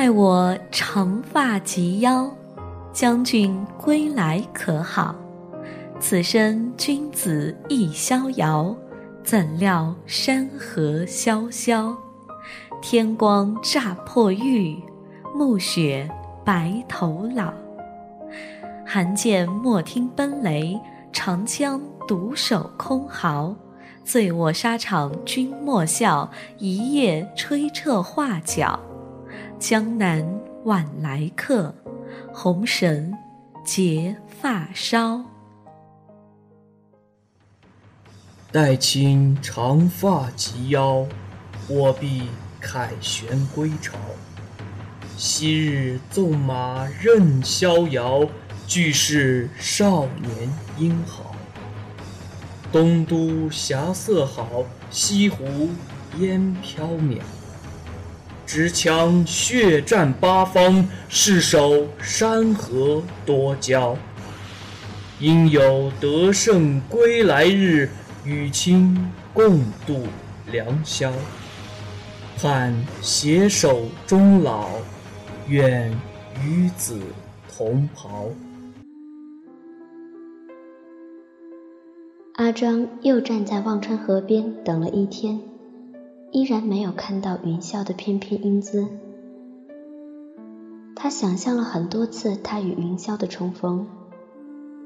待我长发及腰，将军归来可好？此生君子亦逍遥，怎料山河萧萧。天光乍破玉，暮雪白头老。寒剑莫听奔雷，长枪独守空壕。醉卧沙场君莫笑，一夜吹彻画角。江南晚来客，红绳结发梢。待卿长发及腰，我必凯旋归朝。昔日纵马任逍遥，俱是少年英豪。东都霞色好，西湖烟飘渺。执枪血战八方，誓守山河多娇。应有得胜归来日，与卿共度良宵。盼携手终老，愿与子同袍。阿张又站在忘川河边等了一天。依然没有看到云霄的翩翩英姿。他想象了很多次他与云霄的重逢，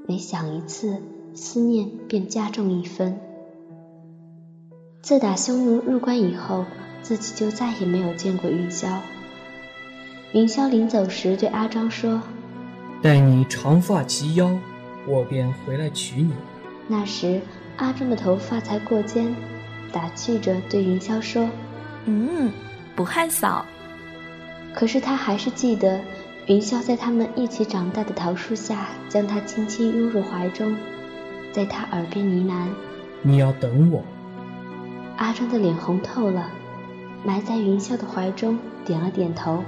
每想一次，思念便加重一分。自打匈奴入关以后，自己就再也没有见过云霄。云霄临走时对阿璋说：“待你长发及腰，我便回来娶你。”那时阿璋的头发才过肩。打趣着对云霄说：“嗯，不害臊。”可是他还是记得云霄在他们一起长大的桃树下，将他轻轻拥入怀中，在他耳边呢喃：“你要等我。”阿庄的脸红透了，埋在云霄的怀中，点了点头。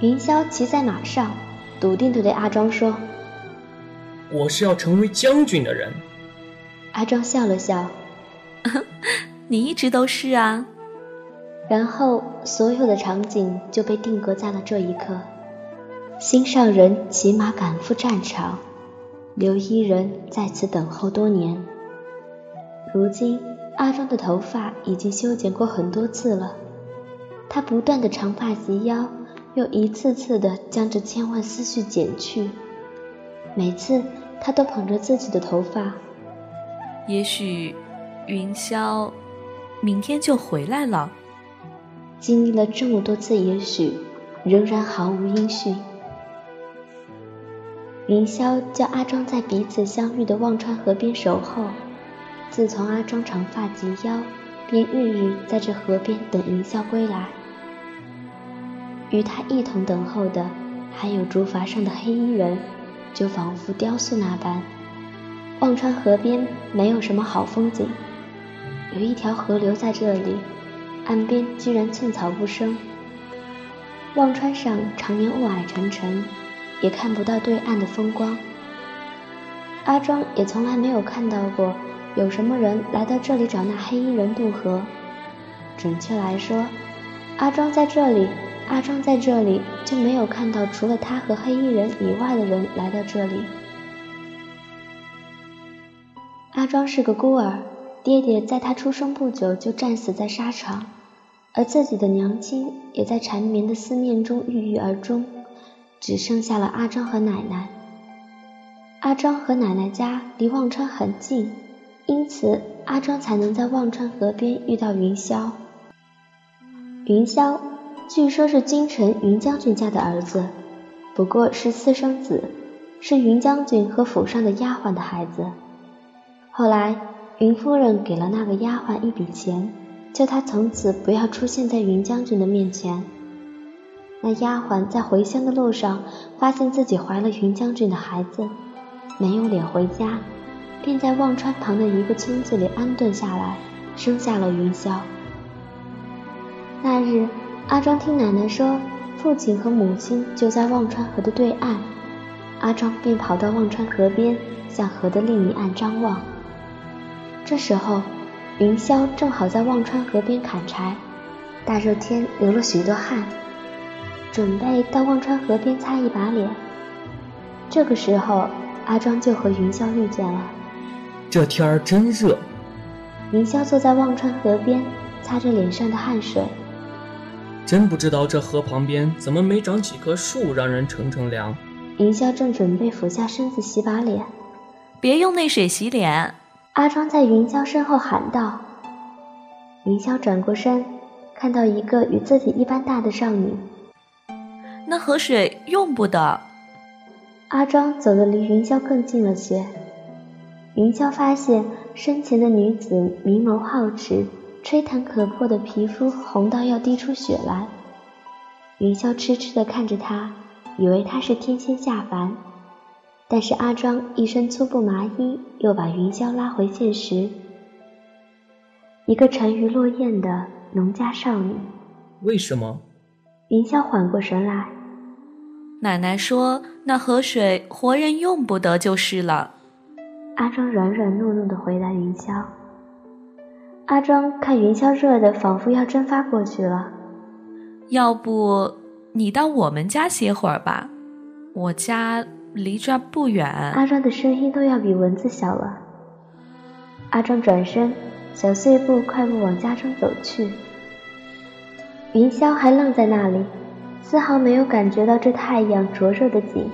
云霄骑在马上，笃定地对阿庄说：“我是要成为将军的人。”阿庄笑了笑。你一直都是啊。然后，所有的场景就被定格在了这一刻。心上人骑马赶赴战场，刘一人在此等候多年。如今，阿庄的头发已经修剪过很多次了，他不断的长发及腰，又一次次的将这千万思绪剪去。每次，他都捧着自己的头发，也许。云霄，明天就回来了。经历了这么多次，也许仍然毫无音讯。云霄叫阿庄在彼此相遇的忘川河边守候。自从阿庄长发及腰，便日日在这河边等云霄归来。与他一同等候的，还有竹筏上的黑衣人，就仿佛雕塑那般。忘川河边没有什么好风景。有一条河流在这里，岸边居然寸草不生。忘川上常年雾霭沉沉，也看不到对岸的风光。阿庄也从来没有看到过有什么人来到这里找那黑衣人渡河。准确来说，阿庄在这里，阿庄在这里就没有看到除了他和黑衣人以外的人来到这里。阿庄是个孤儿。爹爹在他出生不久就战死在沙场，而自己的娘亲也在缠绵的思念中郁郁而终，只剩下了阿庄和奶奶。阿庄和奶奶家离忘川很近，因此阿庄才能在忘川河边遇到云霄。云霄据说是京城云将军家的儿子，不过是私生子，是云将军和府上的丫鬟的孩子。后来。云夫人给了那个丫鬟一笔钱，叫她从此不要出现在云将军的面前。那丫鬟在回乡的路上，发现自己怀了云将军的孩子，没有脸回家，便在忘川旁的一个村子里安顿下来，生下了云霄。那日，阿庄听奶奶说，父亲和母亲就在忘川河的对岸，阿庄便跑到忘川河边，向河的另一岸张望。这时候，云霄正好在忘川河边砍柴，大热天流了许多汗，准备到忘川河边擦一把脸。这个时候，阿庄就和云霄遇见了。这天儿真热。云霄坐在忘川河边，擦着脸上的汗水。真不知道这河旁边怎么没长几棵树，让人乘乘凉。云霄正准备俯下身子洗把脸，别用那水洗脸。阿庄在云霄身后喊道。云霄转过身，看到一个与自己一般大的少女。那河水用不得。阿庄走得离云霄更近了些。云霄发现身前的女子明眸皓齿，吹弹可破的皮肤红到要滴出血来。云霄痴痴地看着她，以为她是天仙下凡。但是阿庄一身粗布麻衣，又把云霄拉回现实。一个沉鱼落雁的农家少女。为什么？云霄缓过神来。奶奶说那河水活人用不得就是了。阿庄软软糯糯的回答云霄。阿庄看云霄热的仿佛要蒸发过去了。要不你到我们家歇会儿吧，我家离这儿不远。阿庄的声音都要比蚊子小了。阿庄转身，小碎步快步往家中走去。云霄还愣在那里，丝毫没有感觉到这太阳灼热的紧。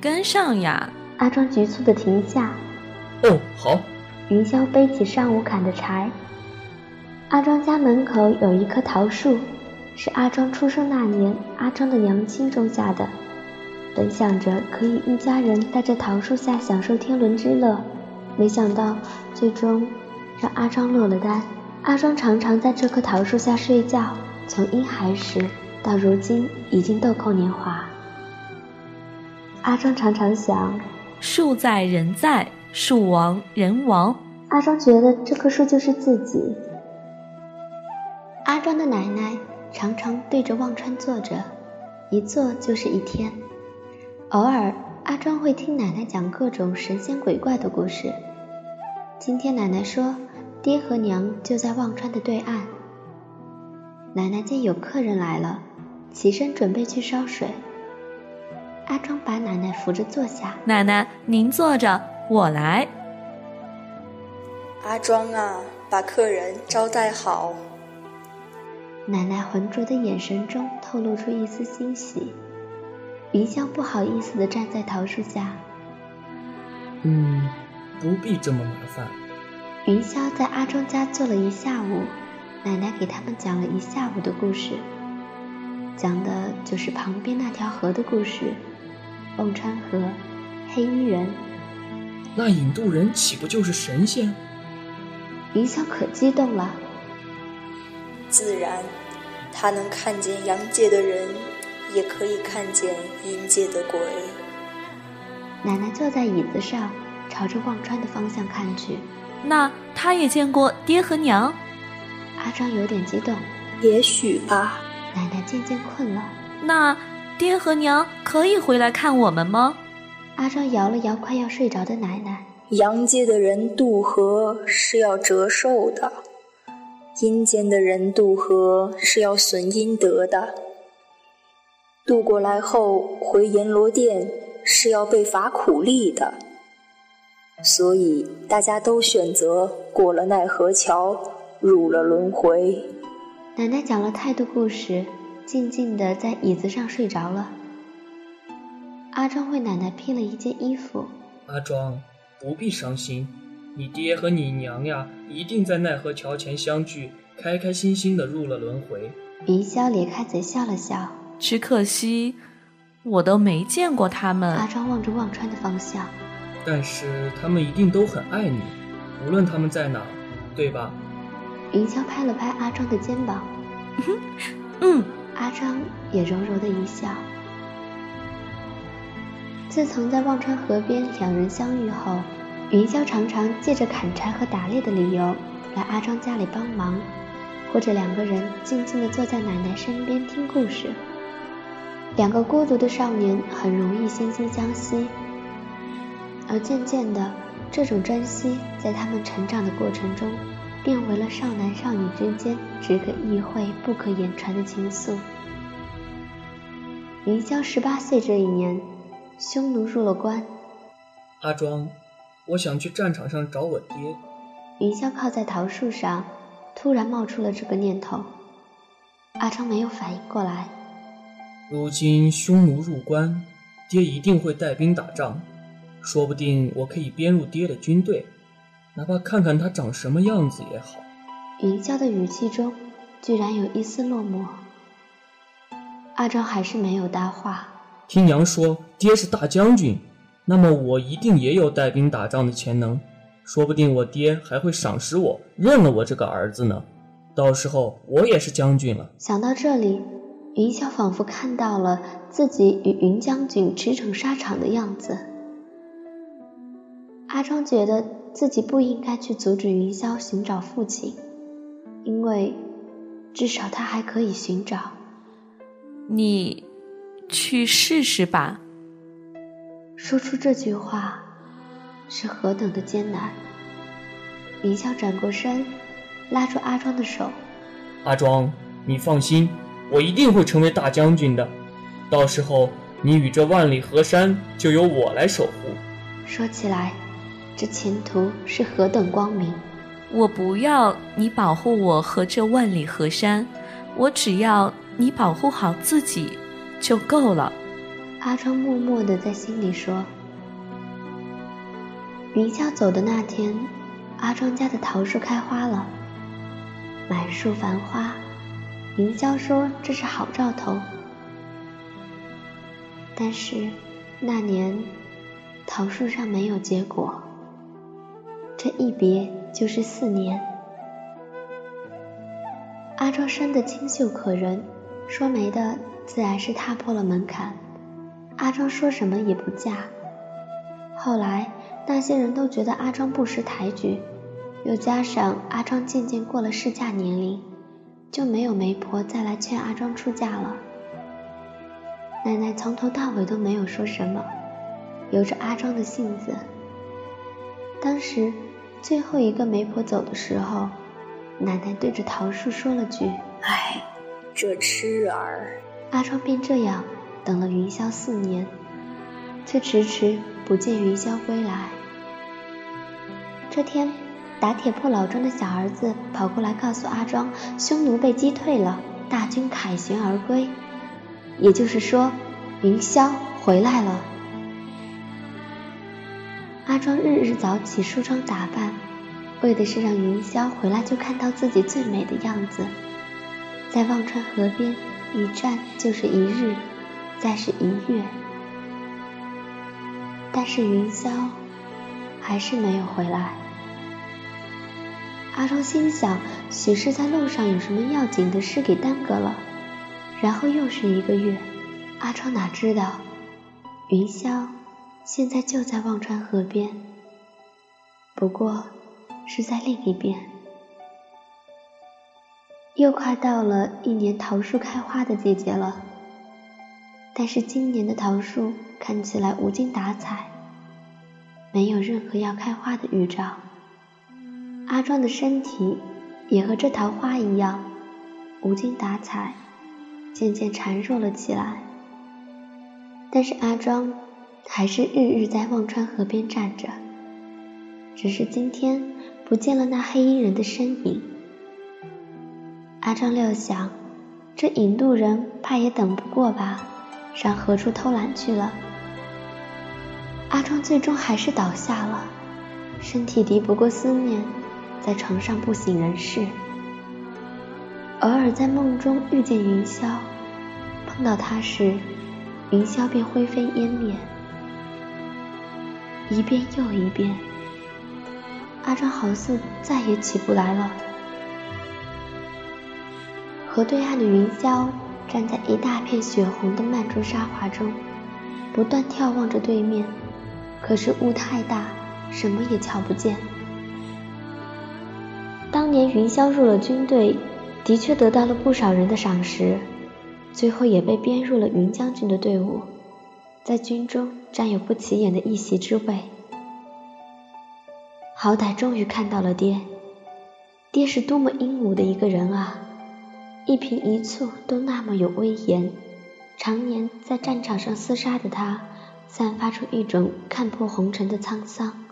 跟上呀！阿庄局促的停下。哦，好。云霄背起上午砍的柴。阿庄家门口有一棵桃树，是阿庄出生那年阿庄的娘亲种下的。本想着可以一家人在这桃树下享受天伦之乐，没想到最终让阿庄落了单。阿庄常常在这棵桃树下睡觉，从婴孩时到如今已经豆蔻年华。阿庄常常想，树在人在。树亡人亡，阿庄觉得这棵树就是自己。阿庄的奶奶常常对着忘川坐着，一坐就是一天。偶尔，阿庄会听奶奶讲各种神仙鬼怪的故事。今天奶奶说，爹和娘就在忘川的对岸。奶奶见有客人来了，起身准备去烧水。阿庄把奶奶扶着坐下，奶奶您坐着。我来，阿庄啊，把客人招待好。奶奶浑浊的眼神中透露出一丝欣喜。云霄不好意思地站在桃树下。嗯，不必这么麻烦。云霄在阿庄家坐了一下午，奶奶给他们讲了一下午的故事，讲的就是旁边那条河的故事——忘川河，黑衣人。那引渡人岂不就是神仙？云霄可激动了。自然，他能看见阳界的人，也可以看见阴界的鬼。奶奶坐在椅子上，朝着忘川的方向看去。那他也见过爹和娘？阿张有点激动。也许吧。奶奶渐渐困了。那爹和娘可以回来看我们吗？阿张摇了摇快要睡着的奶奶。阳界的人渡河是要折寿的，阴间的人渡河是要损阴德的。渡过来后回阎罗殿是要被罚苦力的，所以大家都选择过了奈何桥，入了轮回。奶奶讲了太多故事，静静的在椅子上睡着了。阿庄为奶奶披了一件衣服。阿庄，不必伤心，你爹和你娘呀，一定在奈何桥前相聚，开开心心的入了轮回。云霄咧开嘴笑了笑，只可惜我都没见过他们。阿庄望着忘川的方向，但是他们一定都很爱你，无论他们在哪，对吧？云霄拍了拍阿庄的肩膀，嗯，阿庄也柔柔的一笑。自从在忘川河边两人相遇后，云霄常常借着砍柴和打猎的理由来阿庄家里帮忙，或者两个人静静的坐在奶奶身边听故事。两个孤独的少年很容易惺惺相惜，而渐渐的，这种珍惜在他们成长的过程中，变为了少男少女之间只可意会不可言传的情愫。云霄十八岁这一年，匈奴入了关。阿庄，我想去战场上找我爹。云霄靠在桃树上，突然冒出了这个念头。阿庄没有反应过来。如今匈奴入关，爹一定会带兵打仗，说不定我可以编入爹的军队，哪怕看看他长什么样子也好。云霄的语气中居然有一丝落寞。阿昭还是没有搭话。听娘说，爹是大将军，那么我一定也有带兵打仗的潜能，说不定我爹还会赏识我，认了我这个儿子呢。到时候我也是将军了。想到这里，云霄仿佛看到了自己与云将军驰骋沙场的样子。阿庄觉得自己不应该去阻止云霄寻找父亲，因为至少他还可以寻找。你去试试吧。说出这句话是何等的艰难。云霄转过身，拉住阿庄的手：“阿庄，你放心，我一定会成为大将军的。到时候，你与这万里河山就由我来守护。”说起来，这前途是何等光明！我不要你保护我和这万里河山，我只要。你保护好自己就够了。阿庄默默地在心里说。云霄走的那天，阿庄家的桃树开花了，满树繁花。凌霄说这是好兆头。但是那年桃树上没有结果，这一别就是四年。阿庄生的清秀可人。说媒的自然是踏破了门槛，阿庄说什么也不嫁。后来那些人都觉得阿庄不识抬举，又加上阿庄渐渐过了适嫁年龄，就没有媒婆再来劝阿庄出嫁了。奶奶从头到尾都没有说什么，由着阿庄的性子。当时最后一个媒婆走的时候，奶奶对着桃树说了句：“哎。”这痴儿，阿庄便这样等了云霄四年，却迟迟不见云霄归来。这天，打铁铺老庄的小儿子跑过来告诉阿庄，匈奴被击退了，大军凯旋而归，也就是说，云霄回来了。阿庄日日早起梳妆打扮，为的是让云霄回来就看到自己最美的样子。在忘川河边一站就是一日，再是一月，但是云霄还是没有回来。阿庄心想，许是在路上有什么要紧的事给耽搁了。然后又是一个月，阿庄哪知道，云霄现在就在忘川河边，不过是在另一边。又快到了一年桃树开花的季节了，但是今年的桃树看起来无精打采，没有任何要开花的预兆。阿庄的身体也和这桃花一样无精打采，渐渐孱弱了起来。但是阿庄还是日日在忘川河边站着，只是今天不见了那黑衣人的身影。阿张料想，这引渡人怕也等不过吧，上何处偷懒去了。阿庄最终还是倒下了，身体敌不过思念，在床上不省人事。偶尔在梦中遇见云霄，碰到他时，云霄便灰飞烟灭。一遍又一遍，阿庄好似再也起不来了。河对岸的云霄站在一大片血红的曼珠沙华中，不断眺望着对面。可是雾太大，什么也瞧不见。当年云霄入了军队，的确得到了不少人的赏识，最后也被编入了云将军的队伍，在军中占有不起眼的一席之位。好歹终于看到了爹，爹是多么英武的一个人啊！一颦一蹙都那么有威严，常年在战场上厮杀的他，散发出一种看破红尘的沧桑，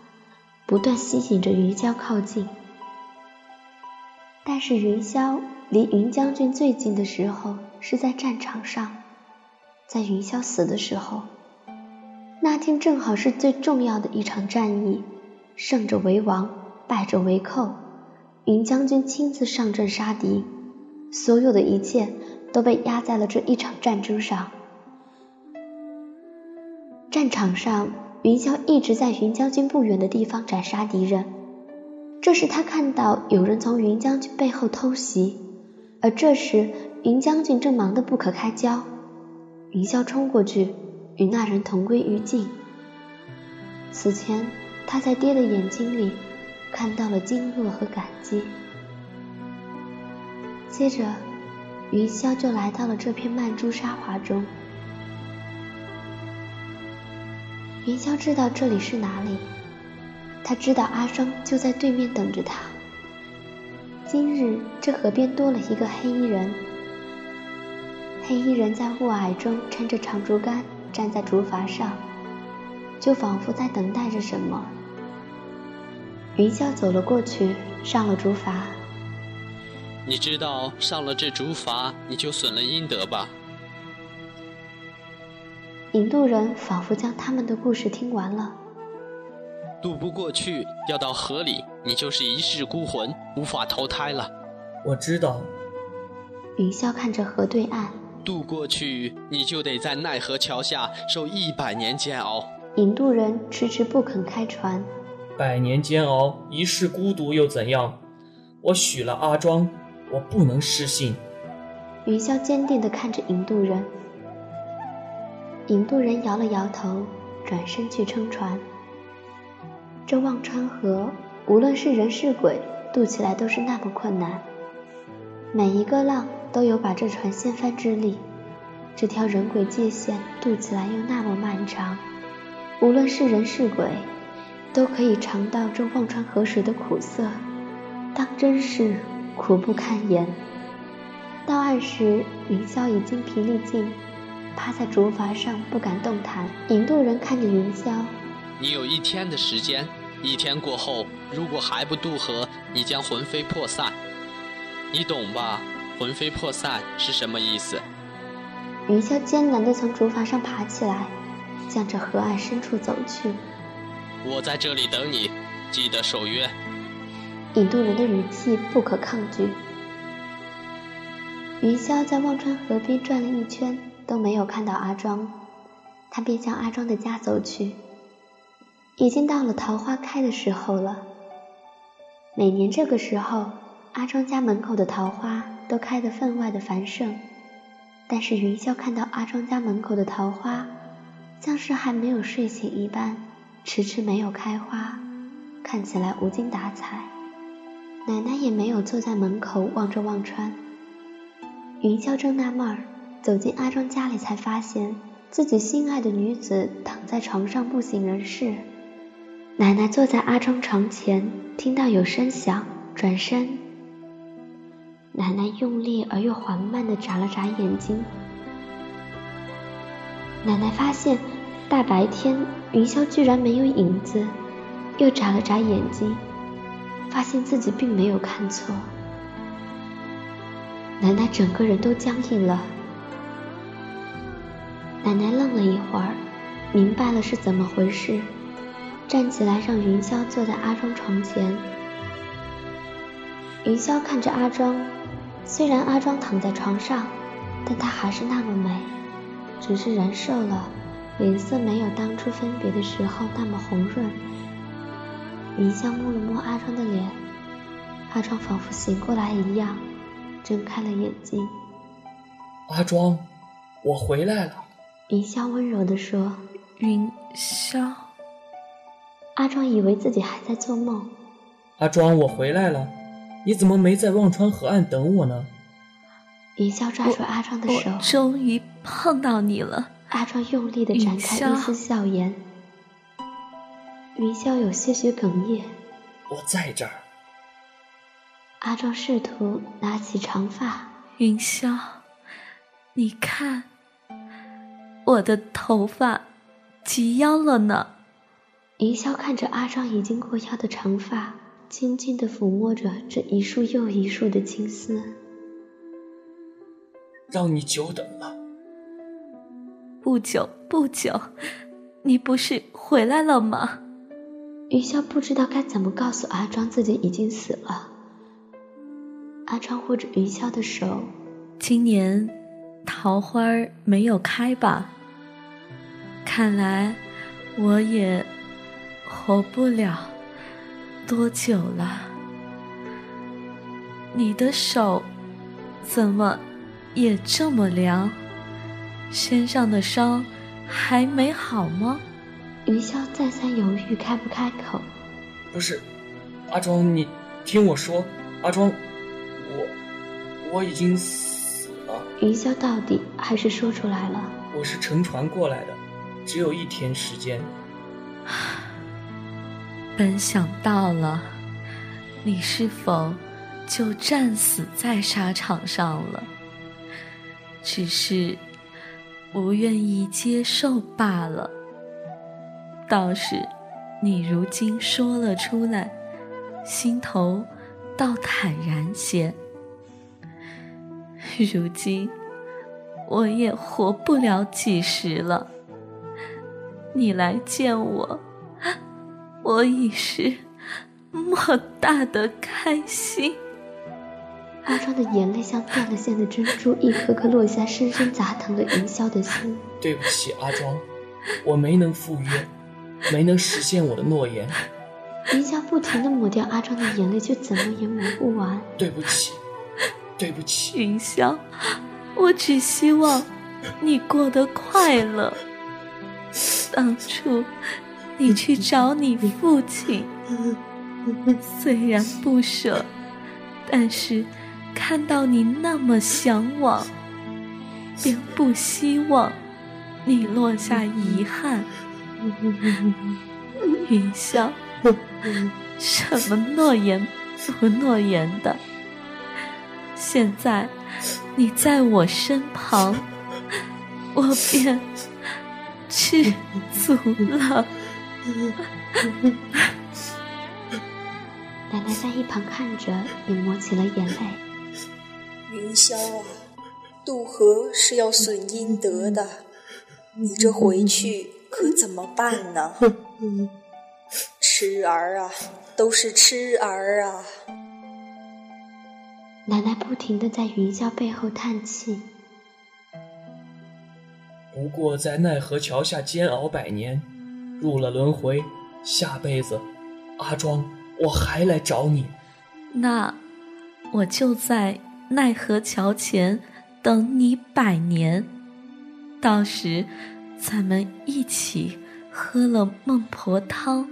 不断吸引着云霄靠近。但是云霄离云将军最近的时候是在战场上，在云霄死的时候，那天正好是最重要的一场战役，胜者为王，败者为寇。云将军亲自上阵杀敌，所有的一切都被压在了这一场战争上。战场上，云霄一直在云将军不远的地方斩杀敌人。这时他看到有人从云将军背后偷袭，而这时云将军正忙得不可开交。云霄冲过去，与那人同归于尽。此前他在爹的眼睛里。看到了惊愕和感激，接着云霄就来到了这片曼珠沙华中。云霄知道这里是哪里，他知道阿双就在对面等着他。今日这河边多了一个黑衣人，黑衣人在雾霭中撑着长竹竿站在竹筏上，就仿佛在等待着什么。云霄走了过去，上了竹筏。你知道上了这竹筏，你就损了阴德吧？引渡人仿佛将他们的故事听完了。渡不过去，掉到河里，你就是一世孤魂，无法投胎了。我知道。云霄看着河对岸。渡过去，你就得在奈何桥下受一百年煎熬。引渡人迟迟不肯开船。百年煎熬，一世孤独又怎样？我许了阿庄，我不能失信。云霄坚定地看着引渡人，引渡人摇了摇头，转身去撑船。这忘川河，无论是人是鬼，渡起来都是那么困难。每一个浪都有把这船掀翻之力，这条人鬼界限渡起来又那么漫长，无论是人是鬼。都可以尝到这忘川河水的苦涩，当真是苦不堪言。到岸时，云霄已精疲力尽，趴在竹筏上不敢动弹。引渡人看着云霄：“你有一天的时间，一天过后，如果还不渡河，你将魂飞魄散。你懂吧？魂飞魄散是什么意思？”云霄艰难地从竹筏上爬起来，向着河岸深处走去。我在这里等你，记得守约。引渡人的语气不可抗拒。云霄在忘川河边转了一圈，都没有看到阿庄，他便向阿庄的家走去。已经到了桃花开的时候了。每年这个时候，阿庄家门口的桃花都开得分外的繁盛，但是云霄看到阿庄家门口的桃花，像是还没有睡醒一般。迟迟没有开花，看起来无精打采。奶奶也没有坐在门口望着忘川。云霄正纳闷儿，走进阿庄家里，才发现自己心爱的女子躺在床上不省人事。奶奶坐在阿庄床前，听到有声响，转身。奶奶用力而又缓慢地眨了眨眼睛。奶奶发现。大白天，云霄居然没有影子，又眨了眨眼睛，发现自己并没有看错。奶奶整个人都僵硬了。奶奶愣了一会儿，明白了是怎么回事，站起来让云霄坐在阿庄床前。云霄看着阿庄，虽然阿庄躺在床上，但她还是那么美，只是人瘦了。脸色没有当初分别的时候那么红润。云霄摸了摸阿庄的脸，阿庄仿佛醒过来一样，睁开了眼睛。阿庄，我回来了。云霄温柔地说。云霄。阿庄以为自己还在做梦。阿庄，我回来了，你怎么没在忘川河岸等我呢？云霄抓住阿庄的手。终于碰到你了。阿庄用力的展开一丝笑颜，云霄有些许哽咽。我在这儿。阿庄试图拿起长发。云霄，你看，我的头发及腰了呢。云霄看着阿庄已经过腰的长发，轻轻的抚摸着这一束又一束的青丝。让你久等了。不久不久，你不是回来了吗？云霄不知道该怎么告诉阿庄自己已经死了。阿庄握着云霄的手，今年桃花没有开吧？看来我也活不了多久了。你的手怎么也这么凉？身上的伤还没好吗？云霄再三犹豫，开不开口。不是，阿庄，你听我说，阿庄，我我已经死了。云霄到底还是说出来了。我是乘船过来的，只有一天时间。本想到了，你是否就战死在沙场上了？只是。不愿意接受罢了。倒是，你如今说了出来，心头倒坦然些。如今，我也活不了几时了。你来见我，我已是莫大的开心。阿庄的眼泪像断了线的珍珠，一颗颗落下，深深砸疼了云霄的心。对不起，阿庄，我没能赴约，没能实现我的诺言。云霄不停的抹掉阿庄的眼泪，却怎么也抹不完。对不起，对不起，云霄，我只希望你过得快乐。当初你去找你父亲，虽然不舍，但是。看到你那么向往，便不希望你落下遗憾。云霄，什么诺言不诺言的？现在你在我身旁，我便知足了。奶奶在一旁看着，也抹起了眼泪。云霄啊，渡河是要损阴德的，你这回去可怎么办呢？痴儿啊，都是痴儿啊！奶奶不停的在云霄背后叹气。不过在奈何桥下煎熬百年，入了轮回，下辈子，阿庄，我还来找你。那，我就在。奈何桥前等你百年，到时咱们一起喝了孟婆汤，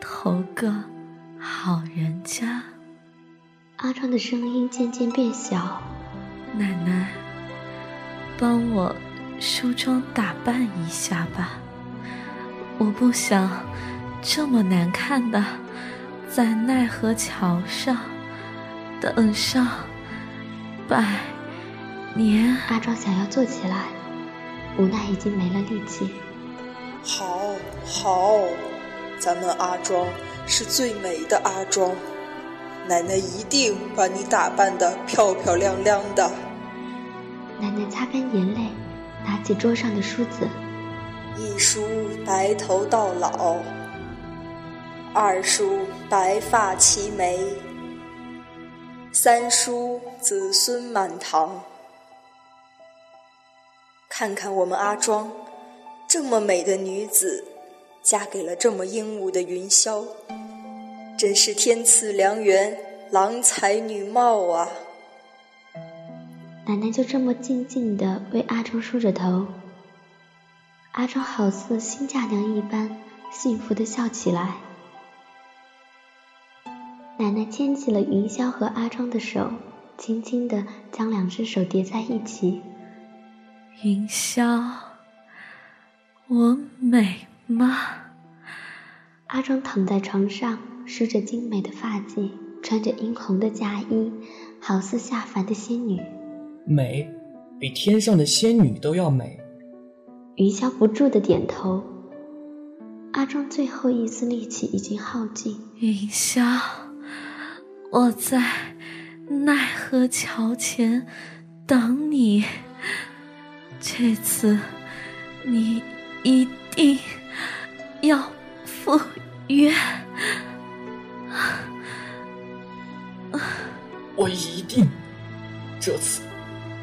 投个好人家。阿庄的声音渐渐变小，奶奶，帮我梳妆打扮一下吧，我不想这么难看的在奈何桥上等上。百年，阿庄想要坐起来，无奈已经没了力气。好，好，咱们阿庄是最美的阿庄，奶奶一定把你打扮的漂漂亮亮的。奶奶擦干眼泪，拿起桌上的梳子，一梳白头到老，二梳白发齐眉。三叔子孙满堂，看看我们阿庄，这么美的女子，嫁给了这么英武的云霄，真是天赐良缘，郎才女貌啊！奶奶就这么静静的为阿庄梳着头，阿庄好似新嫁娘一般，幸福的笑起来。奶奶牵起了云霄和阿庄的手，轻轻的将两只手叠在一起。云霄，我美吗？阿庄躺在床上，梳着精美的发髻，穿着殷红的嫁衣，好似下凡的仙女。美，比天上的仙女都要美。云霄不住的点头。阿庄最后一丝力气已经耗尽。云霄，我在奈何桥前等你。这次你一定要赴约。我一定，这次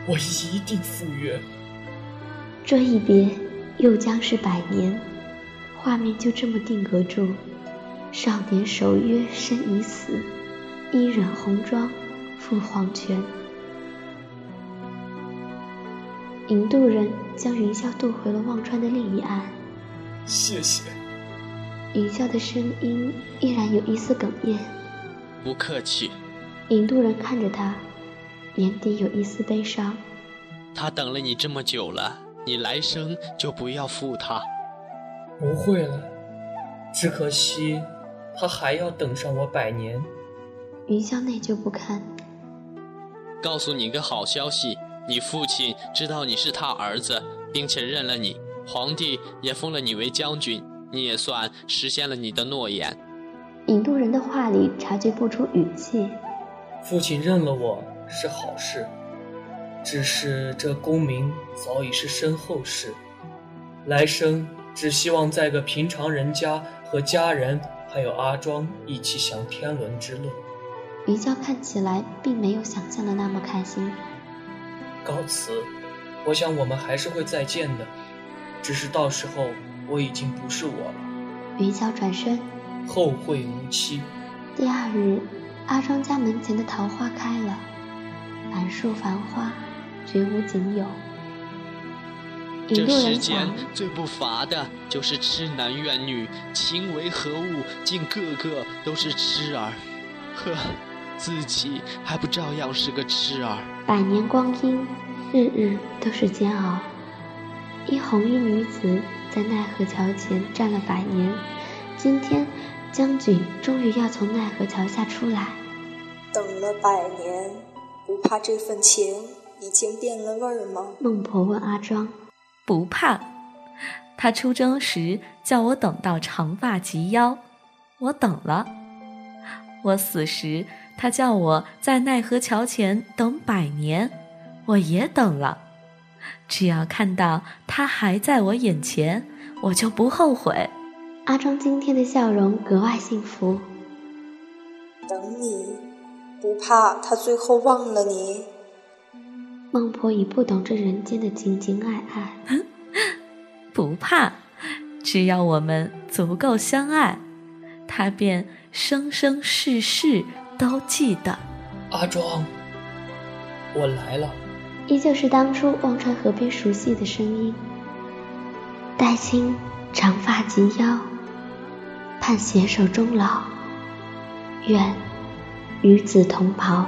我一定赴约。这一别又将是百年，画面就这么定格住。少年守约身已死，衣染红妆赴黄泉。引渡人将云霄渡回了忘川的另一岸。谢谢。云霄的声音依然有一丝哽咽。不客气。引渡人看着他，眼底有一丝悲伤。他等了你这么久了，你来生就不要负他。不会了，只可惜他还要等上我百年。云霄内疚不堪。告诉你个好消息，你父亲知道你是他儿子，并且认了你，皇帝也封了你为将军，你也算实现了你的诺言。引渡人的话里察觉不出语气。父亲认了我是好事，只是这功名早已是身后事，来生只希望在个平常人家和家人还有阿庄一起享天伦之乐。云霄看起来并没有想象的那么开心。告辞，我想我们还是会再见的，只是到时候我已经不是我了。云娇转身，后会无期。第二日。阿庄家门前的桃花开了，满树繁花，绝无仅有。这世间最不乏的就是痴男怨女，情为何物？竟个个都是痴儿。呵，自己还不照样是个痴儿？百年光阴，日日都是煎熬。一红衣女子在奈何桥前站了百年，今天。将军终于要从奈何桥下出来，等了百年，不怕这份情已经变了味儿吗？孟婆问阿庄。不怕，他出征时叫我等到长发及腰，我等了；我死时他叫我在奈何桥前等百年，我也等了。只要看到他还在我眼前，我就不后悔。阿庄今天的笑容格外幸福。等你，不怕他最后忘了你。孟婆已不懂这人间的情情爱爱。不怕，只要我们足够相爱，他便生生世世都记得。阿庄，我来了。依旧是当初忘川河边熟悉的声音。黛青，长发及腰。盼携手终老，愿与子同袍。